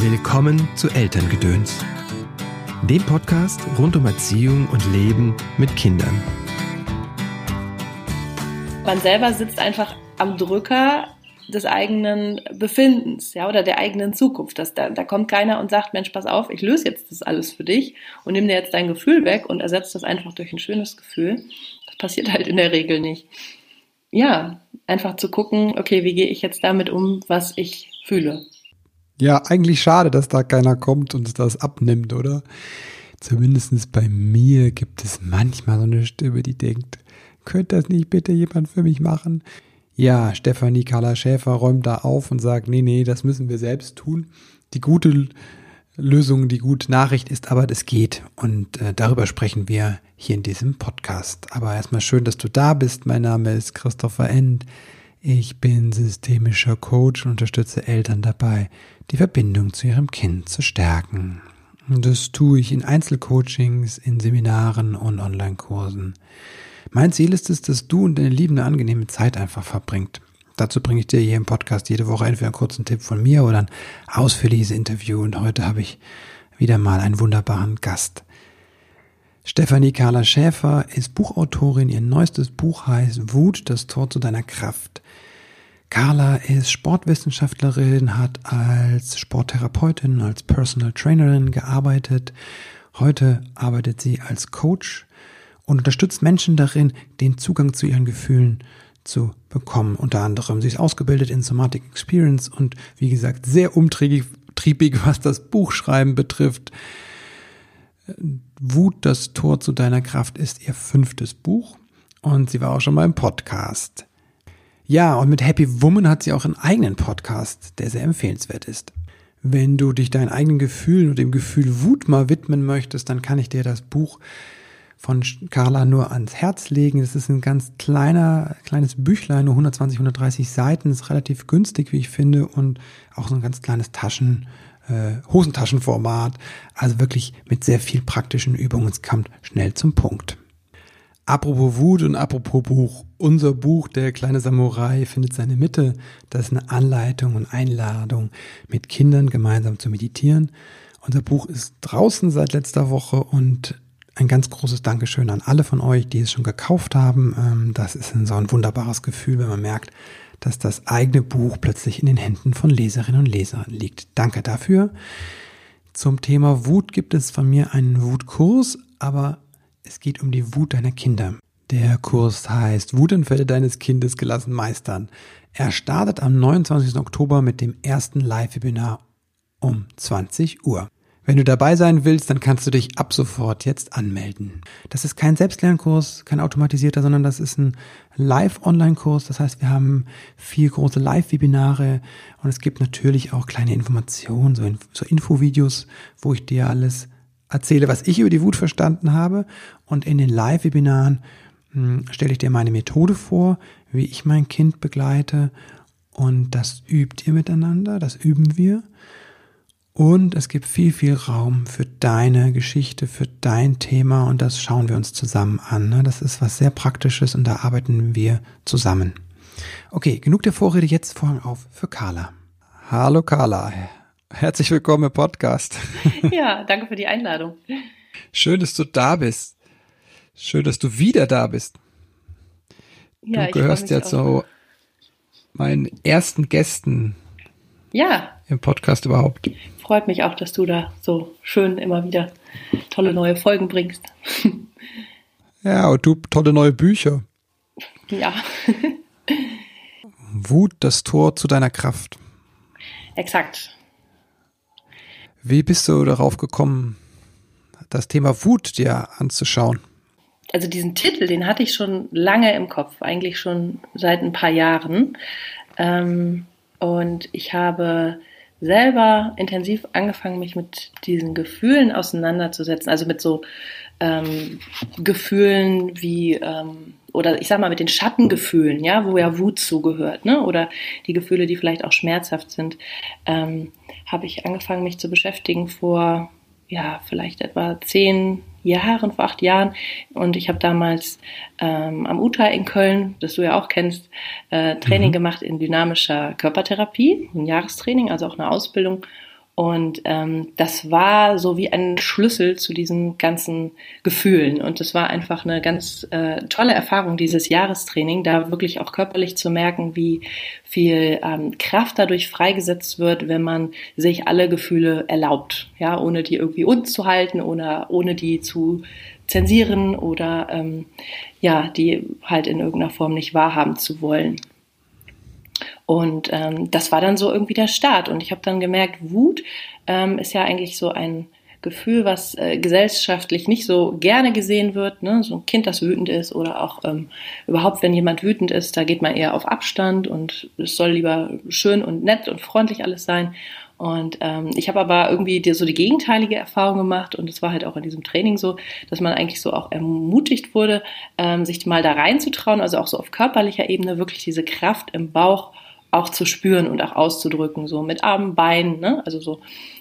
Willkommen zu Elterngedöns, dem Podcast rund um Erziehung und Leben mit Kindern. Man selber sitzt einfach am Drücker des eigenen Befindens, ja, oder der eigenen Zukunft. Das, da, da kommt keiner und sagt, Mensch, pass auf, ich löse jetzt das alles für dich und nimm dir jetzt dein Gefühl weg und ersetzt das einfach durch ein schönes Gefühl. Das passiert halt in der Regel nicht. Ja, einfach zu gucken, okay, wie gehe ich jetzt damit um, was ich fühle. Ja, eigentlich schade, dass da keiner kommt und das abnimmt, oder? Zumindest bei mir gibt es manchmal so eine Stimme, die denkt, könnte das nicht bitte jemand für mich machen? Ja, Stefanie Carla Schäfer räumt da auf und sagt, nee, nee, das müssen wir selbst tun. Die gute Lösung, die gute Nachricht ist aber, es geht. Und äh, darüber sprechen wir hier in diesem Podcast. Aber erstmal schön, dass du da bist. Mein Name ist Christopher End. Ich bin systemischer Coach und unterstütze Eltern dabei, die Verbindung zu ihrem Kind zu stärken. Das tue ich in Einzelcoachings, in Seminaren und Online-Kursen. Mein Ziel ist es, dass du und deine Lieben eine angenehme Zeit einfach verbringt. Dazu bringe ich dir hier im Podcast jede Woche entweder einen kurzen Tipp von mir oder ein ausführliches Interview. Und heute habe ich wieder mal einen wunderbaren Gast. Stefanie Carla Schäfer ist Buchautorin. Ihr neuestes Buch heißt Wut, das Tor zu deiner Kraft. Carla ist Sportwissenschaftlerin, hat als Sporttherapeutin, als Personal Trainerin gearbeitet. Heute arbeitet sie als Coach und unterstützt Menschen darin, den Zugang zu ihren Gefühlen zu bekommen. Unter anderem, sie ist ausgebildet in Somatic Experience und wie gesagt, sehr umtriebig, was das Buchschreiben betrifft. Wut, das Tor zu deiner Kraft ist ihr fünftes Buch und sie war auch schon mal im Podcast. Ja, und mit Happy Woman hat sie auch einen eigenen Podcast, der sehr empfehlenswert ist. Wenn du dich deinen eigenen Gefühlen und dem Gefühl Wut mal widmen möchtest, dann kann ich dir das Buch von Carla nur ans Herz legen. Das ist ein ganz kleiner, kleines Büchlein, nur 120, 130 Seiten, ist relativ günstig, wie ich finde, und auch so ein ganz kleines Taschen, äh, Hosentaschenformat. Also wirklich mit sehr viel praktischen Übungen. Es kommt schnell zum Punkt. Apropos Wut und apropos Buch. Unser Buch, Der kleine Samurai, findet seine Mitte. Das ist eine Anleitung und Einladung, mit Kindern gemeinsam zu meditieren. Unser Buch ist draußen seit letzter Woche und ein ganz großes Dankeschön an alle von euch, die es schon gekauft haben. Ähm, das ist so ein wunderbares Gefühl, wenn man merkt, dass das eigene Buch plötzlich in den Händen von Leserinnen und Lesern liegt. Danke dafür. Zum Thema Wut gibt es von mir einen Wutkurs, aber es geht um die Wut deiner Kinder. Der Kurs heißt Wutanfälle deines Kindes gelassen meistern. Er startet am 29. Oktober mit dem ersten Live-Webinar um 20 Uhr. Wenn du dabei sein willst, dann kannst du dich ab sofort jetzt anmelden. Das ist kein Selbstlernkurs, kein automatisierter, sondern das ist ein Live-Online-Kurs. Das heißt, wir haben vier große Live-Webinare und es gibt natürlich auch kleine Informationen, so, so Infovideos, wo ich dir alles erzähle, was ich über die Wut verstanden habe. Und in den Live-Webinaren hm, stelle ich dir meine Methode vor, wie ich mein Kind begleite. Und das übt ihr miteinander, das üben wir. Und es gibt viel, viel Raum für deine Geschichte, für dein Thema und das schauen wir uns zusammen an. Ne? Das ist was sehr Praktisches und da arbeiten wir zusammen. Okay, genug der Vorrede, jetzt Vorhang auf für Carla. Hallo Carla, herzlich willkommen im Podcast. Ja, danke für die Einladung. Schön, dass du da bist. Schön, dass du wieder da bist. Ja, du gehörst ja zu meinen ersten Gästen. Ja. Im Podcast überhaupt freut mich auch, dass du da so schön immer wieder tolle neue Folgen bringst. Ja, und du tolle neue Bücher. Ja. Wut, das Tor zu deiner Kraft. Exakt. Wie bist du darauf gekommen, das Thema Wut dir anzuschauen? Also diesen Titel, den hatte ich schon lange im Kopf, eigentlich schon seit ein paar Jahren. Ähm, und ich habe selber intensiv angefangen, mich mit diesen Gefühlen auseinanderzusetzen, also mit so ähm, Gefühlen wie ähm, oder ich sag mal mit den Schattengefühlen, ja, wo ja Wut zugehört, ne, oder die Gefühle, die vielleicht auch schmerzhaft sind, ähm, habe ich angefangen, mich zu beschäftigen vor ja vielleicht etwa zehn Jahren, vor acht Jahren. Und ich habe damals ähm, am UTA in Köln, das du ja auch kennst, äh, Training mhm. gemacht in dynamischer Körpertherapie, ein Jahrestraining, also auch eine Ausbildung. Und ähm, das war so wie ein Schlüssel zu diesen ganzen Gefühlen. Und das war einfach eine ganz äh, tolle Erfahrung, dieses Jahrestraining, da wirklich auch körperlich zu merken, wie viel ähm, Kraft dadurch freigesetzt wird, wenn man sich alle Gefühle erlaubt, ja, ohne die irgendwie uns zu halten oder ohne die zu zensieren oder ähm, ja, die halt in irgendeiner Form nicht wahrhaben zu wollen. Und ähm, das war dann so irgendwie der Start. Und ich habe dann gemerkt, Wut ähm, ist ja eigentlich so ein Gefühl, was äh, gesellschaftlich nicht so gerne gesehen wird. Ne? So ein Kind, das wütend ist oder auch ähm, überhaupt, wenn jemand wütend ist, da geht man eher auf Abstand und es soll lieber schön und nett und freundlich alles sein. Und ähm, ich habe aber irgendwie die, so die gegenteilige Erfahrung gemacht und es war halt auch in diesem Training so, dass man eigentlich so auch ermutigt wurde, ähm, sich mal da reinzutrauen, also auch so auf körperlicher Ebene wirklich diese Kraft im Bauch auch zu spüren und auch auszudrücken, so mit Armen, Beinen, ne? also so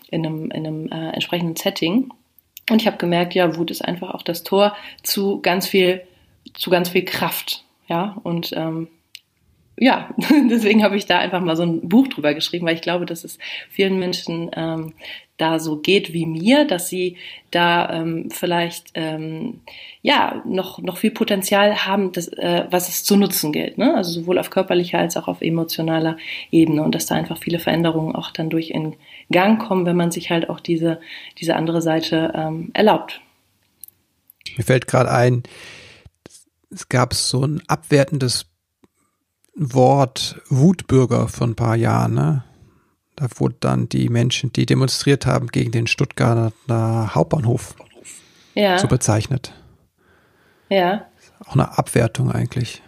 in einem, in einem äh, entsprechenden Setting. Und ich habe gemerkt, ja, Wut ist einfach auch das Tor zu ganz viel, zu ganz viel Kraft, ja. Und ähm, ja, deswegen habe ich da einfach mal so ein Buch drüber geschrieben, weil ich glaube, dass es vielen Menschen ähm, da so geht wie mir, dass sie da ähm, vielleicht ähm, ja noch noch viel Potenzial haben, das, äh, was es zu nutzen gilt. Ne? Also sowohl auf körperlicher als auch auf emotionaler Ebene und dass da einfach viele Veränderungen auch dann durch in Gang kommen, wenn man sich halt auch diese diese andere Seite ähm, erlaubt. Mir fällt gerade ein, es gab so ein abwertendes Wort Wutbürger vor ein paar Jahren, ne? Da wurden dann die Menschen, die demonstriert haben gegen den Stuttgarter Hauptbahnhof, ja. so bezeichnet. Ja. Auch eine Abwertung eigentlich.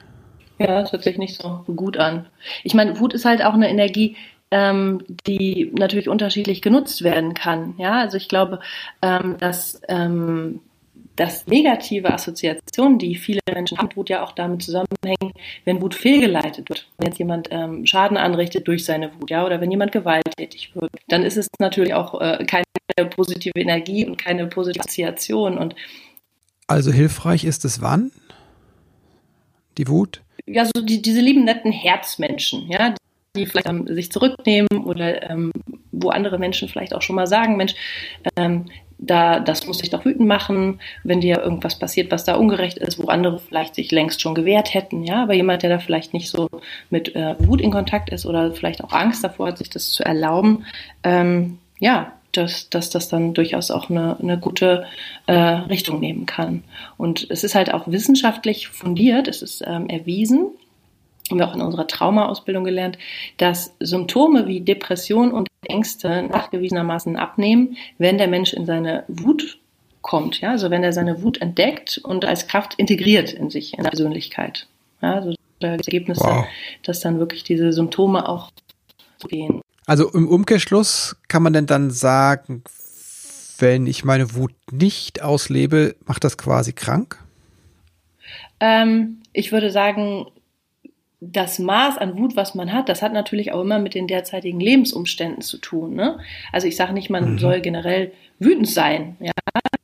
Ja, das hört sich nicht so gut an. Ich meine, Wut ist halt auch eine Energie, ähm, die natürlich unterschiedlich genutzt werden kann. Ja, also ich glaube, ähm, dass ähm, dass negative Assoziationen, die viele Menschen haben, Wut ja auch damit zusammenhängen, wenn Wut fehlgeleitet wird. Wenn jetzt jemand ähm, Schaden anrichtet durch seine Wut, ja, oder wenn jemand gewalttätig wird, dann ist es natürlich auch äh, keine positive Energie und keine positive Assoziation. Und also hilfreich ist es wann? Die Wut? Ja, so die, diese lieben netten Herzmenschen, ja, die vielleicht ähm, sich zurücknehmen oder ähm, wo andere Menschen vielleicht auch schon mal sagen, Mensch, ähm, da, das muss ich doch wütend machen, wenn dir irgendwas passiert, was da ungerecht ist, wo andere vielleicht sich längst schon gewehrt hätten, ja, aber jemand, der da vielleicht nicht so mit äh, Wut in Kontakt ist oder vielleicht auch Angst davor hat, sich das zu erlauben, ähm, ja, dass, dass das dann durchaus auch eine, eine gute äh, Richtung nehmen kann. Und es ist halt auch wissenschaftlich fundiert, es ist ähm, erwiesen, haben wir auch in unserer Traumaausbildung gelernt, dass Symptome wie Depression und Ängste nachgewiesenermaßen abnehmen, wenn der Mensch in seine Wut kommt. Ja? Also wenn er seine Wut entdeckt und als Kraft integriert in sich, in der Persönlichkeit. Ja? Also das Ergebnis, wow. dass dann wirklich diese Symptome auch gehen. Also im Umkehrschluss kann man denn dann sagen, wenn ich meine Wut nicht auslebe, macht das quasi krank? Ähm, ich würde sagen, das Maß an Wut, was man hat, das hat natürlich auch immer mit den derzeitigen Lebensumständen zu tun. Ne? Also ich sage nicht, man mhm. soll generell wütend sein. Ja?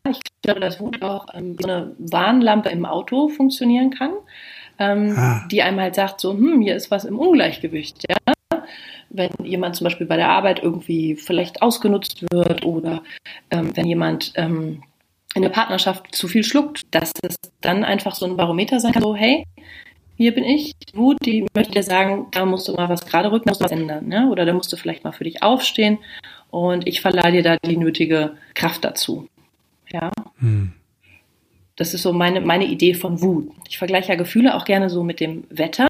Ich glaube, dass Wut auch ähm, wie eine Warnlampe im Auto funktionieren kann, ähm, ah. die einem halt sagt, so, hm, hier ist was im Ungleichgewicht. Ja? Wenn jemand zum Beispiel bei der Arbeit irgendwie vielleicht ausgenutzt wird oder ähm, wenn jemand ähm, in der Partnerschaft zu viel schluckt, dass es dann einfach so ein Barometer sein kann, so, hey, hier bin ich, Wut, die möchte dir sagen, da musst du mal was gerade rücken, musst du was ändern, ne? oder da musst du vielleicht mal für dich aufstehen und ich verleihe dir da die nötige Kraft dazu. Ja. Hm. Das ist so meine, meine Idee von Wut. Ich vergleiche ja Gefühle auch gerne so mit dem Wetter.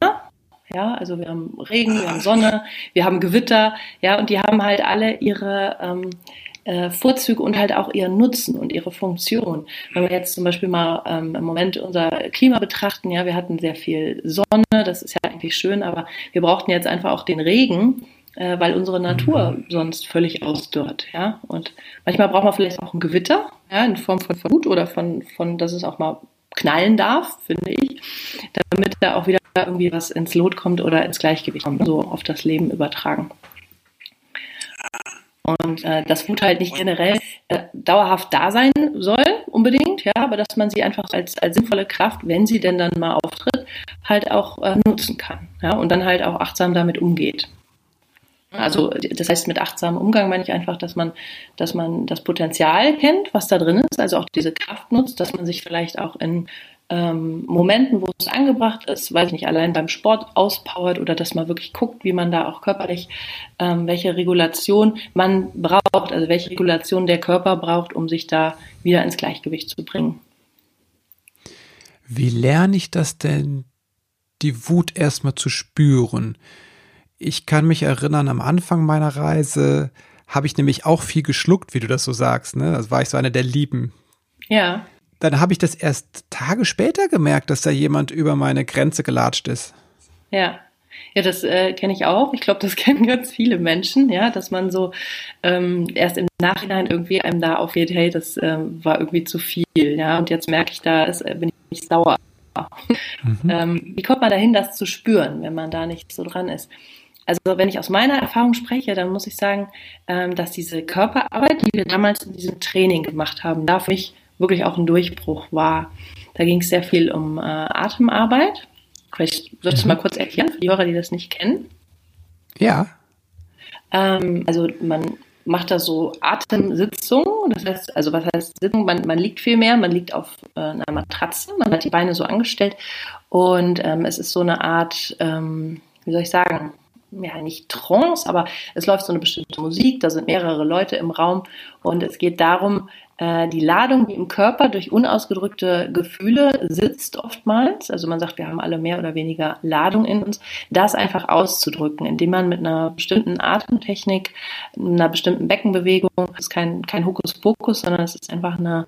Ja, also wir haben Regen, wir haben Sonne, wir haben Gewitter, ja, und die haben halt alle ihre, ähm, äh, Vorzüge und halt auch ihren Nutzen und ihre Funktion. Wenn wir jetzt zum Beispiel mal ähm, im Moment unser Klima betrachten, ja, wir hatten sehr viel Sonne, das ist ja eigentlich schön, aber wir brauchten jetzt einfach auch den Regen, äh, weil unsere Natur mhm. sonst völlig ausdörrt, ja. Und manchmal braucht man vielleicht auch ein Gewitter, ja, in Form von Wut oder von, von, dass es auch mal knallen darf, finde ich, damit da auch wieder irgendwie was ins Lot kommt oder ins Gleichgewicht kommt, so auf das Leben übertragen. Und äh, dass Wut halt nicht generell äh, dauerhaft da sein soll, unbedingt, ja, aber dass man sie einfach als, als sinnvolle Kraft, wenn sie denn dann mal auftritt, halt auch äh, nutzen kann. Ja, und dann halt auch achtsam damit umgeht. Also das heißt, mit achtsamem Umgang meine ich einfach, dass man, dass man das Potenzial kennt, was da drin ist, also auch diese Kraft nutzt, dass man sich vielleicht auch in ähm, Momenten, wo es angebracht ist, weiß ich nicht, allein beim Sport auspowert oder dass man wirklich guckt, wie man da auch körperlich, ähm, welche Regulation man braucht, also welche Regulation der Körper braucht, um sich da wieder ins Gleichgewicht zu bringen. Wie lerne ich das denn, die Wut erstmal zu spüren? Ich kann mich erinnern, am Anfang meiner Reise habe ich nämlich auch viel geschluckt, wie du das so sagst. Ne? Das war ich so einer der Lieben. Ja dann habe ich das erst Tage später gemerkt, dass da jemand über meine Grenze gelatscht ist. Ja. Ja, das äh, kenne ich auch. Ich glaube, das kennen ganz viele Menschen, ja, dass man so ähm, erst im Nachhinein irgendwie einem da aufgeht, hey, das äh, war irgendwie zu viel, ja, und jetzt merke ich da, ist, äh, bin ich sauer. Mhm. Ähm, wie kommt man dahin, das zu spüren, wenn man da nicht so dran ist? Also wenn ich aus meiner Erfahrung spreche, dann muss ich sagen, ähm, dass diese Körperarbeit, die wir damals in diesem Training gemacht haben, da für mich wirklich auch ein Durchbruch war. Da ging es sehr viel um äh, Atemarbeit. Vielleicht sollst du mhm. mal kurz erklären für die Hörer, die das nicht kennen. Ja. Ähm, also man macht da so Atemsitzungen. Das heißt, also was heißt Sitzung? Man, man liegt viel mehr, man liegt auf äh, einer Matratze, man hat die Beine so angestellt und ähm, es ist so eine Art, ähm, wie soll ich sagen, ja nicht Trance, aber es läuft so eine bestimmte Musik, da sind mehrere Leute im Raum und es geht darum, die Ladung, die im Körper durch unausgedrückte Gefühle sitzt oftmals, also man sagt, wir haben alle mehr oder weniger Ladung in uns, das einfach auszudrücken, indem man mit einer bestimmten Atemtechnik, einer bestimmten Beckenbewegung, das ist kein, kein Hokuspokus, sondern es ist einfach eine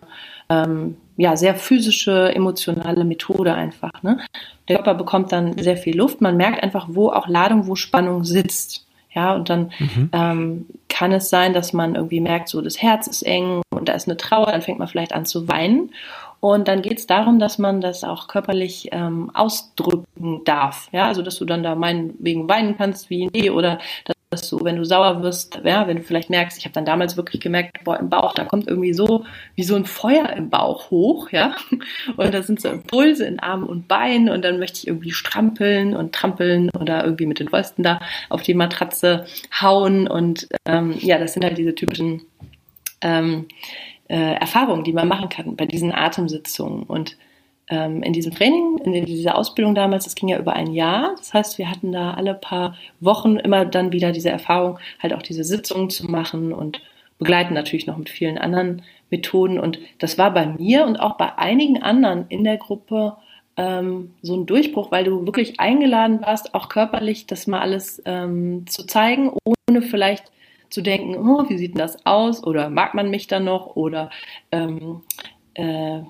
ähm, ja, sehr physische, emotionale Methode einfach. Ne? Der Körper bekommt dann sehr viel Luft, man merkt einfach, wo auch Ladung, wo Spannung sitzt. Ja, und dann mhm. ähm, kann es sein, dass man irgendwie merkt, so das Herz ist eng da ist eine Trauer, dann fängt man vielleicht an zu weinen. Und dann geht es darum, dass man das auch körperlich ähm, ausdrücken darf. Ja, also dass du dann da meinetwegen weinen kannst wie ein Idee oder dass dass du, wenn du sauer wirst, ja, wenn du vielleicht merkst, ich habe dann damals wirklich gemerkt, boah, im Bauch, da kommt irgendwie so wie so ein Feuer im Bauch hoch, ja, und da sind so Impulse in Armen und Beinen und dann möchte ich irgendwie strampeln und trampeln oder irgendwie mit den Fäusten da auf die Matratze hauen und ähm, ja, das sind halt diese typischen ähm, äh, Erfahrungen, die man machen kann bei diesen Atemsitzungen und ähm, in diesem Training, in dieser Ausbildung damals, das ging ja über ein Jahr. Das heißt, wir hatten da alle paar Wochen immer dann wieder diese Erfahrung, halt auch diese Sitzungen zu machen und begleiten natürlich noch mit vielen anderen Methoden. Und das war bei mir und auch bei einigen anderen in der Gruppe ähm, so ein Durchbruch, weil du wirklich eingeladen warst, auch körperlich das mal alles ähm, zu zeigen, ohne vielleicht zu denken, oh, wie sieht denn das aus? Oder mag man mich dann noch? Oder ähm, äh,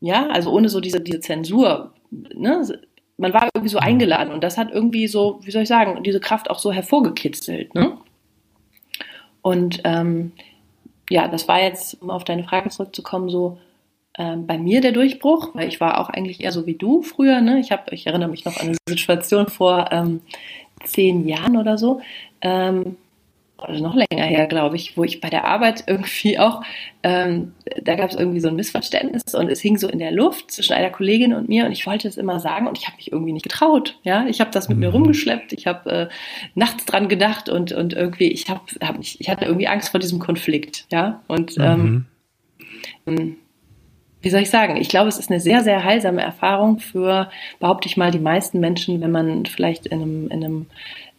ja, also ohne so diese, diese Zensur. Ne? Man war irgendwie so mhm. eingeladen und das hat irgendwie so, wie soll ich sagen, diese Kraft auch so hervorgekitzelt. Ne? Und ähm, ja, das war jetzt, um auf deine Frage zurückzukommen, so ähm, bei mir der Durchbruch, weil ich war auch eigentlich eher so wie du früher. Ne? Ich, hab, ich erinnere mich noch an eine Situation vor ähm, zehn Jahren oder so. Ähm, oder noch länger her, glaube ich, wo ich bei der Arbeit irgendwie auch, ähm, da gab es irgendwie so ein Missverständnis und es hing so in der Luft zwischen einer Kollegin und mir und ich wollte es immer sagen und ich habe mich irgendwie nicht getraut. Ja, ich habe das mit mhm. mir rumgeschleppt, ich habe äh, nachts dran gedacht und und irgendwie ich habe hab ich, ich hatte irgendwie Angst vor diesem Konflikt. Ja und ähm, mhm. Wie soll ich sagen? Ich glaube, es ist eine sehr, sehr heilsame Erfahrung für, behaupte ich mal, die meisten Menschen, wenn man vielleicht in einem, in einem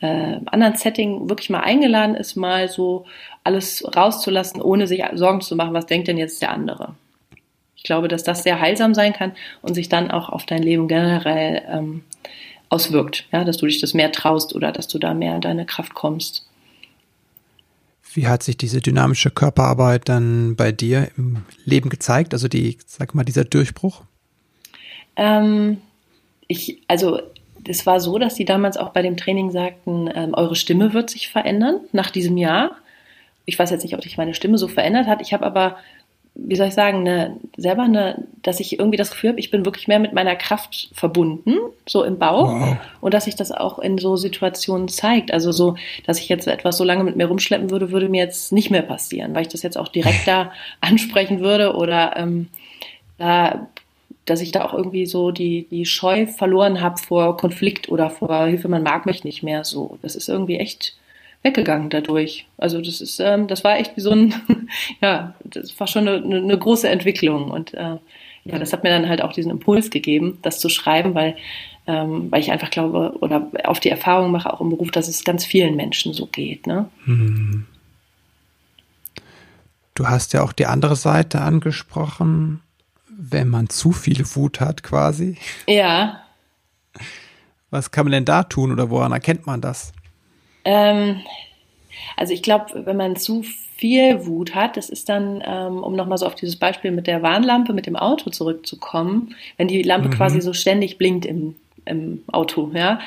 äh, anderen Setting wirklich mal eingeladen ist, mal so alles rauszulassen, ohne sich Sorgen zu machen, was denkt denn jetzt der andere. Ich glaube, dass das sehr heilsam sein kann und sich dann auch auf dein Leben generell ähm, auswirkt, ja, dass du dich das mehr traust oder dass du da mehr in deine Kraft kommst. Wie hat sich diese dynamische Körperarbeit dann bei dir im Leben gezeigt? Also die, sag mal, dieser Durchbruch? Ähm, ich, also es war so, dass sie damals auch bei dem Training sagten, ähm, eure Stimme wird sich verändern nach diesem Jahr. Ich weiß jetzt nicht, ob sich meine Stimme so verändert hat. Ich habe aber, wie soll ich sagen, eine, selber eine, dass ich irgendwie das Gefühl habe, ich bin wirklich mehr mit meiner Kraft verbunden, so im Bauch. Wow. Und dass sich das auch in so Situationen zeigt. Also so, dass ich jetzt etwas so lange mit mir rumschleppen würde, würde mir jetzt nicht mehr passieren, weil ich das jetzt auch direkt da ansprechen würde oder ähm, da dass ich da auch irgendwie so die, die Scheu verloren habe vor Konflikt oder vor Hilfe, man mag mich nicht mehr so. Das ist irgendwie echt weggegangen dadurch. Also das ist, ähm, das war echt wie so ein, ja, das war schon eine, eine große Entwicklung und äh, ja, das hat mir dann halt auch diesen Impuls gegeben, das zu schreiben, weil ähm, weil ich einfach glaube oder auf die Erfahrung mache auch im Beruf, dass es ganz vielen Menschen so geht. Ne? Hm. Du hast ja auch die andere Seite angesprochen, wenn man zu viel Wut hat, quasi. Ja. Was kann man denn da tun oder woran erkennt man das? Ähm, also ich glaube, wenn man zu viel Wut hat, das ist dann, ähm, um nochmal so auf dieses Beispiel mit der Warnlampe, mit dem Auto zurückzukommen, wenn die Lampe mhm. quasi so ständig blinkt im, im Auto, ja,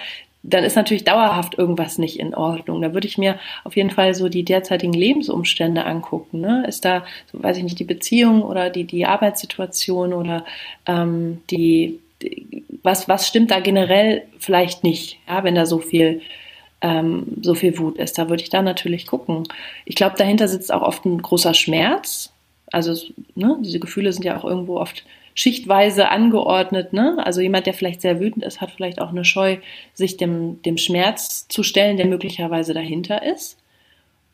dann ist natürlich dauerhaft irgendwas nicht in Ordnung. Da würde ich mir auf jeden Fall so die derzeitigen Lebensumstände angucken. Ne? Ist da, so weiß ich nicht, die Beziehung oder die, die Arbeitssituation oder ähm, die, die, was, was stimmt da generell vielleicht nicht, ja, wenn da so viel ähm, so viel Wut ist. Da würde ich dann natürlich gucken. Ich glaube, dahinter sitzt auch oft ein großer Schmerz. Also ne, diese Gefühle sind ja auch irgendwo oft schichtweise angeordnet. Ne? Also jemand, der vielleicht sehr wütend ist, hat vielleicht auch eine Scheu, sich dem, dem Schmerz zu stellen, der möglicherweise dahinter ist.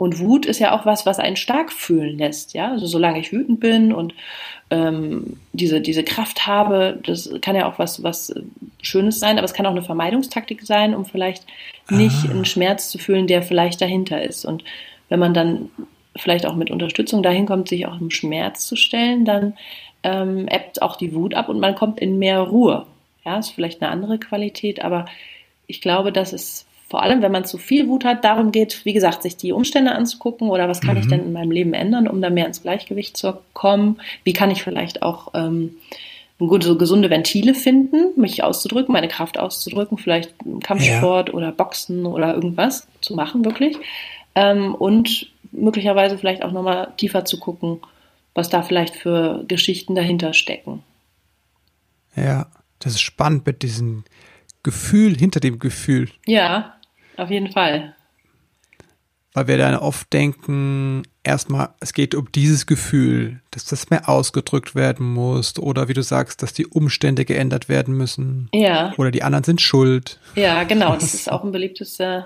Und Wut ist ja auch was, was einen stark fühlen lässt. Ja, also solange ich wütend bin und ähm, diese, diese Kraft habe, das kann ja auch was, was Schönes sein, aber es kann auch eine Vermeidungstaktik sein, um vielleicht nicht ah. einen Schmerz zu fühlen, der vielleicht dahinter ist. Und wenn man dann vielleicht auch mit Unterstützung dahin kommt, sich auch im Schmerz zu stellen, dann ähm, ebbt auch die Wut ab und man kommt in mehr Ruhe. Ja, ist vielleicht eine andere Qualität, aber ich glaube, dass es vor allem, wenn man zu viel Wut hat, darum geht, wie gesagt, sich die Umstände anzugucken oder was kann mhm. ich denn in meinem Leben ändern, um da mehr ins Gleichgewicht zu kommen? Wie kann ich vielleicht auch ähm, so gesunde Ventile finden, mich auszudrücken, meine Kraft auszudrücken, vielleicht Kampfsport ja. oder Boxen oder irgendwas zu machen, wirklich. Ähm, und möglicherweise vielleicht auch nochmal tiefer zu gucken, was da vielleicht für Geschichten dahinter stecken. Ja, das ist spannend mit diesem Gefühl hinter dem Gefühl. Ja, auf jeden Fall. Weil wir dann oft denken, erstmal, es geht um dieses Gefühl, dass das mehr ausgedrückt werden muss oder wie du sagst, dass die Umstände geändert werden müssen. Ja. Oder die anderen sind schuld. Ja, genau. Das ist auch ein beliebtes äh,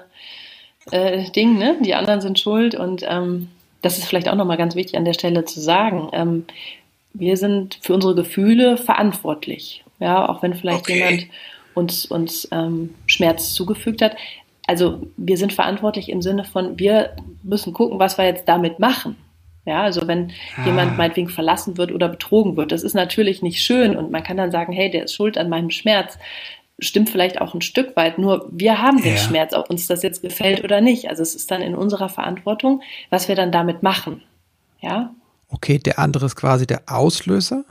äh, Ding, ne? Die anderen sind schuld und ähm, das ist vielleicht auch nochmal ganz wichtig an der Stelle zu sagen. Ähm, wir sind für unsere Gefühle verantwortlich. Ja, auch wenn vielleicht okay. jemand uns, uns ähm, Schmerz zugefügt hat. Also wir sind verantwortlich im Sinne von, wir müssen gucken, was wir jetzt damit machen. Ja, also wenn ah. jemand meinetwegen verlassen wird oder betrogen wird, das ist natürlich nicht schön und man kann dann sagen, hey, der ist schuld an meinem Schmerz stimmt vielleicht auch ein Stück weit. Nur wir haben den ja. Schmerz, ob uns das jetzt gefällt oder nicht. Also es ist dann in unserer Verantwortung, was wir dann damit machen. Ja. Okay, der andere ist quasi der Auslöser.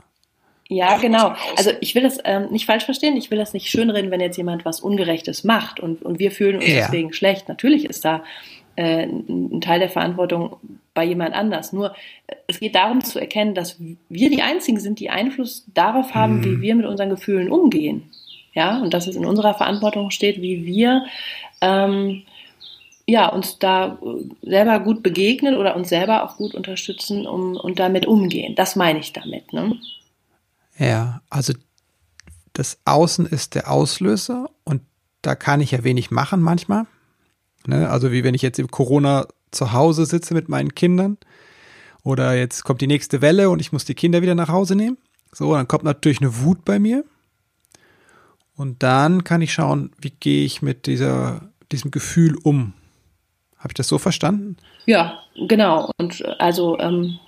Ja, genau. Also ich will das ähm, nicht falsch verstehen. Ich will das nicht schönreden, wenn jetzt jemand was Ungerechtes macht und, und wir fühlen uns ja. deswegen schlecht. Natürlich ist da äh, ein Teil der Verantwortung bei jemand anders. Nur äh, es geht darum zu erkennen, dass wir die Einzigen sind, die Einfluss darauf haben, hm. wie wir mit unseren Gefühlen umgehen ja, und dass es in unserer Verantwortung steht, wie wir ähm, ja, uns da selber gut begegnen oder uns selber auch gut unterstützen um, und damit umgehen. Das meine ich damit. Ne? Ja, also das Außen ist der Auslöser und da kann ich ja wenig machen manchmal. Ne? Also wie wenn ich jetzt im Corona zu Hause sitze mit meinen Kindern oder jetzt kommt die nächste Welle und ich muss die Kinder wieder nach Hause nehmen. So, dann kommt natürlich eine Wut bei mir. Und dann kann ich schauen, wie gehe ich mit dieser, diesem Gefühl um. Habe ich das so verstanden? Ja, genau. Und also, ähm,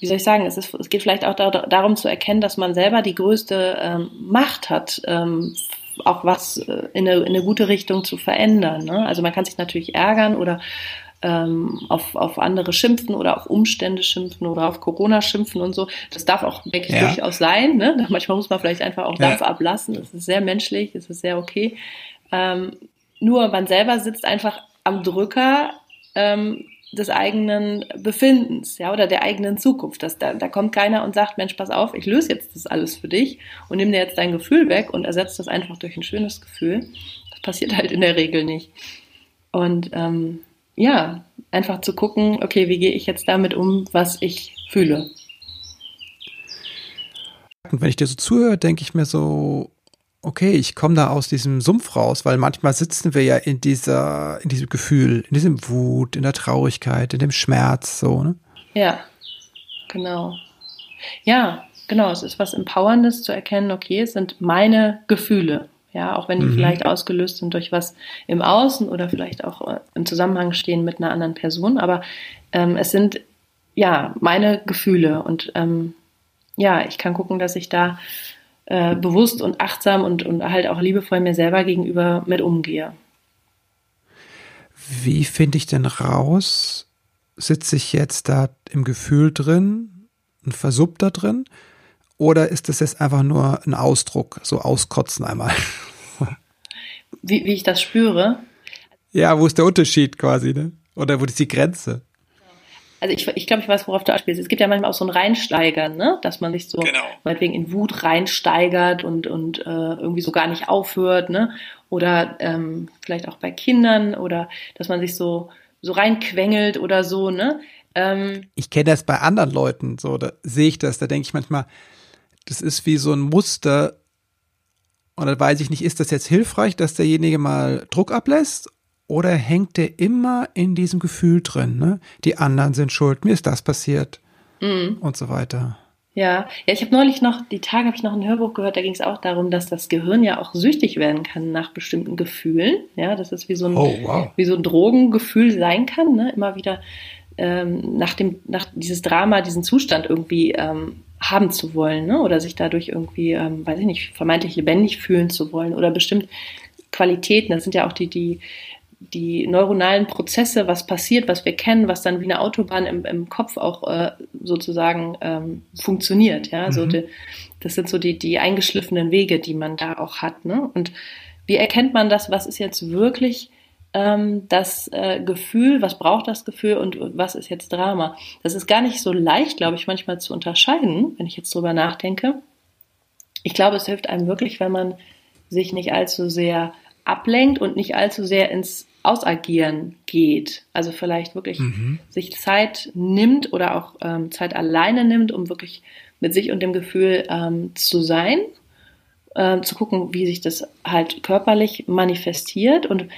wie soll ich sagen, es, ist, es geht vielleicht auch da, darum zu erkennen, dass man selber die größte ähm, Macht hat, ähm, auch was äh, in, eine, in eine gute Richtung zu verändern. Ne? Also man kann sich natürlich ärgern oder ähm, auf, auf andere schimpfen oder auf Umstände schimpfen oder auf Corona schimpfen und so. Das darf auch wirklich ja. durchaus sein. Ne? Manchmal muss man vielleicht einfach auch Dampf ja. ablassen. Das ist sehr menschlich, das ist sehr okay. Ähm, nur man selber sitzt einfach am Drücker ähm, des eigenen Befindens, ja, oder der eigenen Zukunft. Das, da, da kommt keiner und sagt, Mensch, pass auf, ich löse jetzt das alles für dich und nimm dir jetzt dein Gefühl weg und ersetzt das einfach durch ein schönes Gefühl. Das passiert halt in der Regel nicht. Und ähm, ja, einfach zu gucken, okay, wie gehe ich jetzt damit um, was ich fühle. Und wenn ich dir so zuhöre, denke ich mir so, okay, ich komme da aus diesem Sumpf raus, weil manchmal sitzen wir ja in dieser, in diesem Gefühl, in diesem Wut, in der Traurigkeit, in dem Schmerz, so, ne? Ja, genau. Ja, genau. Es ist was Empowerndes zu erkennen, okay, es sind meine Gefühle. Ja, auch wenn die mhm. vielleicht ausgelöst sind durch was im Außen oder vielleicht auch äh, im Zusammenhang stehen mit einer anderen Person. Aber ähm, es sind ja meine Gefühle und ähm, ja, ich kann gucken, dass ich da äh, bewusst und achtsam und, und halt auch liebevoll mir selber gegenüber mit umgehe. Wie finde ich denn raus? Sitze ich jetzt da im Gefühl drin und versupp da drin? Oder ist das jetzt einfach nur ein Ausdruck, so auskotzen einmal? Wie, wie ich das spüre? Ja, wo ist der Unterschied quasi, ne? Oder wo ist die Grenze? Also ich, ich glaube, ich weiß, worauf du anspielst. Es gibt ja manchmal auch so ein Reinsteigern, ne? dass man sich so genau. meinetwegen in Wut reinsteigert und, und äh, irgendwie so gar nicht aufhört. Ne? Oder ähm, vielleicht auch bei Kindern oder dass man sich so, so reinquengelt oder so. Ne? Ähm, ich kenne das bei anderen Leuten, so da sehe ich das, da denke ich manchmal, das ist wie so ein Muster. Und da weiß ich nicht, ist das jetzt hilfreich, dass derjenige mal Druck ablässt? Oder hängt der immer in diesem Gefühl drin? Ne? Die anderen sind schuld, mir ist das passiert mhm. und so weiter. Ja, ja, ich habe neulich noch, die Tage habe ich noch ein Hörbuch gehört, da ging es auch darum, dass das Gehirn ja auch süchtig werden kann nach bestimmten Gefühlen. Ja, dass es wie so ein, oh, wow. wie so ein Drogengefühl sein kann, ne? immer wieder ähm, nach dem, nach dieses Drama, diesen Zustand irgendwie ähm, haben zu wollen, ne? Oder sich dadurch irgendwie, ähm, weiß ich nicht, vermeintlich lebendig fühlen zu wollen oder bestimmt Qualitäten. Das sind ja auch die, die, die neuronalen Prozesse, was passiert, was wir kennen, was dann wie eine Autobahn im, im Kopf auch äh, sozusagen ähm, funktioniert. Ja, mhm. so die, das sind so die, die eingeschliffenen Wege, die man da auch hat. Ne? Und wie erkennt man das? Was ist jetzt wirklich ähm, das äh, Gefühl, was braucht das Gefühl und was ist jetzt Drama. Das ist gar nicht so leicht, glaube ich, manchmal zu unterscheiden, wenn ich jetzt drüber nachdenke. Ich glaube, es hilft einem wirklich, wenn man sich nicht allzu sehr ablenkt und nicht allzu sehr ins Ausagieren geht. Also vielleicht wirklich mhm. sich Zeit nimmt oder auch ähm, Zeit alleine nimmt, um wirklich mit sich und dem Gefühl ähm, zu sein, äh, zu gucken, wie sich das halt körperlich manifestiert und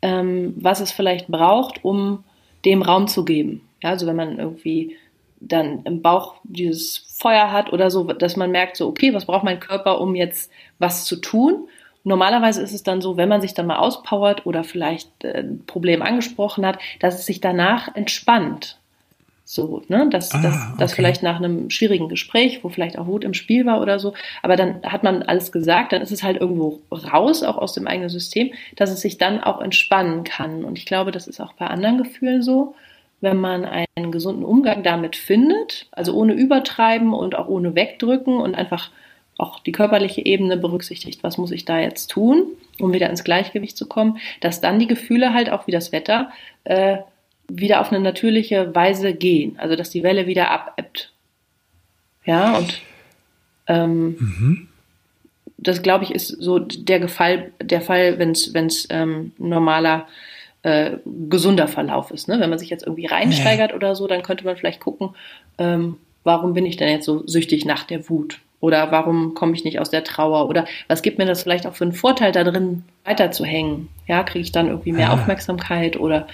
ähm, was es vielleicht braucht, um dem Raum zu geben. Ja, also wenn man irgendwie dann im Bauch dieses Feuer hat oder so, dass man merkt, so, okay, was braucht mein Körper, um jetzt was zu tun? Normalerweise ist es dann so, wenn man sich dann mal auspowert oder vielleicht äh, ein Problem angesprochen hat, dass es sich danach entspannt. So, ne, dass, ah, dass, okay. dass vielleicht nach einem schwierigen Gespräch, wo vielleicht auch Wut im Spiel war oder so, aber dann hat man alles gesagt, dann ist es halt irgendwo raus, auch aus dem eigenen System, dass es sich dann auch entspannen kann. Und ich glaube, das ist auch bei anderen Gefühlen so, wenn man einen gesunden Umgang damit findet, also ohne übertreiben und auch ohne wegdrücken und einfach auch die körperliche Ebene berücksichtigt, was muss ich da jetzt tun, um wieder ins Gleichgewicht zu kommen, dass dann die Gefühle halt auch wie das Wetter äh, wieder auf eine natürliche Weise gehen. Also dass die Welle wieder abebbt. Ja, und ähm, mhm. das glaube ich ist so der Gefall, der Fall, wenn es ähm, normaler äh, gesunder Verlauf ist. Ne? Wenn man sich jetzt irgendwie reinsteigert ja. oder so, dann könnte man vielleicht gucken, ähm, warum bin ich denn jetzt so süchtig nach der Wut? Oder warum komme ich nicht aus der Trauer? Oder was gibt mir das vielleicht auch für einen Vorteil da drin, weiterzuhängen? Ja, kriege ich dann irgendwie mehr ah. Aufmerksamkeit oder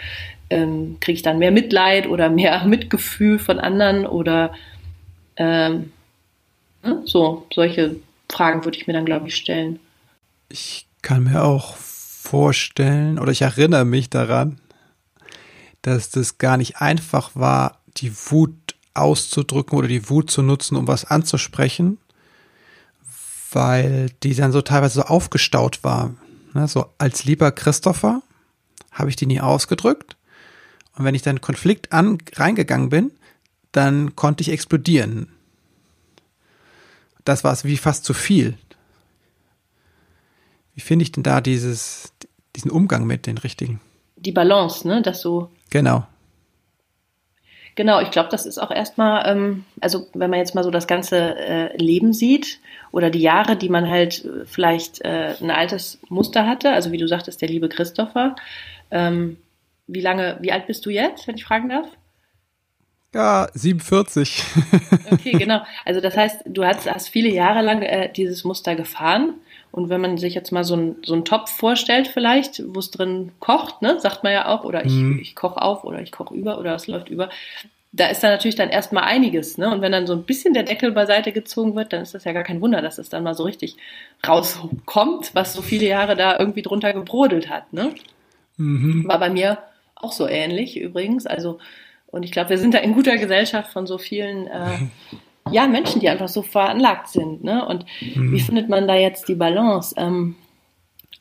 ähm, kriege ich dann mehr Mitleid oder mehr Mitgefühl von anderen oder ähm, ne? so, solche Fragen würde ich mir dann, glaube ich, stellen. Ich kann mir auch vorstellen oder ich erinnere mich daran, dass das gar nicht einfach war, die Wut auszudrücken oder die Wut zu nutzen, um was anzusprechen, weil die dann so teilweise so aufgestaut war. Ne, so als lieber Christopher habe ich die nie ausgedrückt und wenn ich dann Konflikt an, reingegangen bin, dann konnte ich explodieren. Das war es wie fast zu viel. Wie finde ich denn da dieses, diesen Umgang mit den richtigen? Die Balance, ne, dass so. Genau. Genau, ich glaube, das ist auch erstmal, ähm, also wenn man jetzt mal so das ganze äh, Leben sieht oder die Jahre, die man halt äh, vielleicht äh, ein altes Muster hatte, also wie du sagtest, der liebe Christopher, ähm, wie lange, wie alt bist du jetzt, wenn ich fragen darf? Ja, 47. okay, genau. Also das heißt, du hast, hast viele Jahre lang äh, dieses Muster gefahren Und wenn man sich jetzt mal so, ein, so einen Topf vorstellt, vielleicht, wo es drin kocht, ne, sagt man ja auch, oder ich, mhm. ich koche auf oder ich koche über oder es läuft über, da ist dann natürlich dann erstmal einiges, ne? Und wenn dann so ein bisschen der Deckel beiseite gezogen wird, dann ist das ja gar kein Wunder, dass es dann mal so richtig rauskommt, was so viele Jahre da irgendwie drunter gebrodelt hat, ne? Mhm. War bei mir auch so ähnlich übrigens. Also, und ich glaube, wir sind da in guter Gesellschaft von so vielen äh, ja, Menschen, die einfach so veranlagt sind. Ne? Und mhm. wie findet man da jetzt die Balance? Ähm,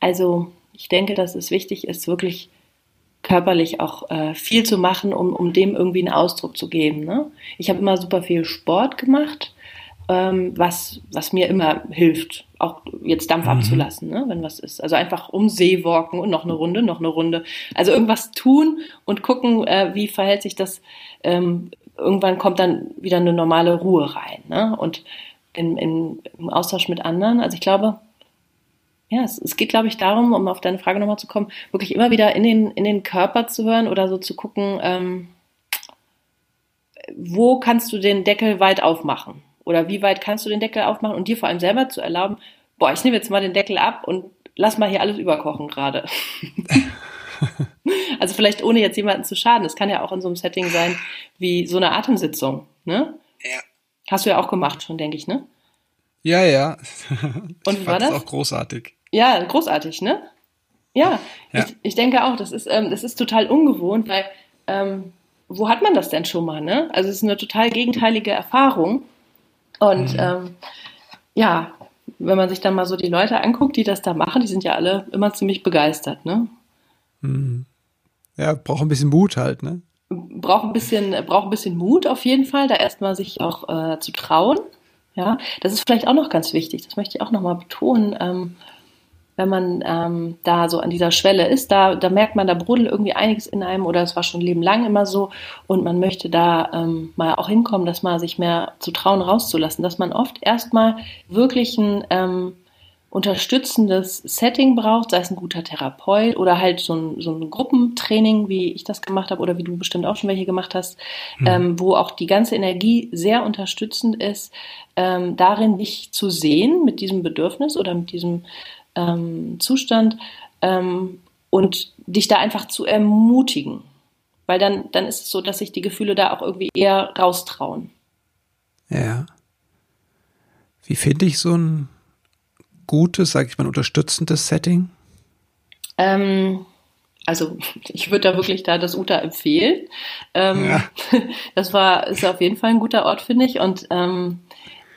also ich denke, dass es wichtig ist, wirklich körperlich auch äh, viel zu machen, um, um dem irgendwie einen Ausdruck zu geben. Ne? Ich habe immer super viel Sport gemacht, ähm, was, was mir immer hilft, auch jetzt Dampf mhm. abzulassen, ne? wenn was ist. Also einfach um See walken und noch eine Runde, noch eine Runde. Also irgendwas tun und gucken, äh, wie verhält sich das ähm, irgendwann kommt dann wieder eine normale Ruhe rein. Ne? Und in, in, im Austausch mit anderen, also ich glaube, ja, es, es geht, glaube ich, darum, um auf deine Frage nochmal zu kommen, wirklich immer wieder in den, in den Körper zu hören oder so zu gucken, ähm, wo kannst du den Deckel weit aufmachen? Oder wie weit kannst du den Deckel aufmachen und dir vor allem selber zu erlauben, boah, ich nehme jetzt mal den Deckel ab und lass mal hier alles überkochen gerade. Also vielleicht ohne jetzt jemanden zu schaden. Das kann ja auch in so einem Setting sein wie so eine Atemsitzung. Ne? Ja. Hast du ja auch gemacht schon, denke ich, ne? Ja, ja. Und wie war das? auch großartig. Ja, großartig, ne? Ja, ja. Ich, ich denke auch, das ist, ähm, das ist total ungewohnt, weil ähm, wo hat man das denn schon mal, ne? Also es ist eine total gegenteilige Erfahrung. Und mhm. ähm, ja, wenn man sich dann mal so die Leute anguckt, die das da machen, die sind ja alle immer ziemlich begeistert, ne? Mhm. Ja, braucht ein bisschen Mut halt, ne? Braucht ein bisschen, braucht ein bisschen Mut auf jeden Fall, da erstmal sich auch äh, zu trauen. Ja, das ist vielleicht auch noch ganz wichtig. Das möchte ich auch nochmal betonen. Ähm, wenn man ähm, da so an dieser Schwelle ist, da, da merkt man, da brodelt irgendwie einiges in einem oder es war schon Leben lang immer so und man möchte da ähm, mal auch hinkommen, dass man sich mehr zu trauen, rauszulassen, dass man oft erstmal wirklich ein ähm, unterstützendes Setting braucht, sei es ein guter Therapeut oder halt so ein, so ein Gruppentraining, wie ich das gemacht habe oder wie du bestimmt auch schon welche gemacht hast, mhm. ähm, wo auch die ganze Energie sehr unterstützend ist, ähm, darin dich zu sehen mit diesem Bedürfnis oder mit diesem ähm, Zustand ähm, und dich da einfach zu ermutigen. Weil dann, dann ist es so, dass sich die Gefühle da auch irgendwie eher raustrauen. Ja. Wie finde ich so ein gutes, sage ich mal, unterstützendes Setting? Ähm, also ich würde da wirklich da das Uta empfehlen. Ähm, ja. Das war ist auf jeden Fall ein guter Ort, finde ich. Und ähm,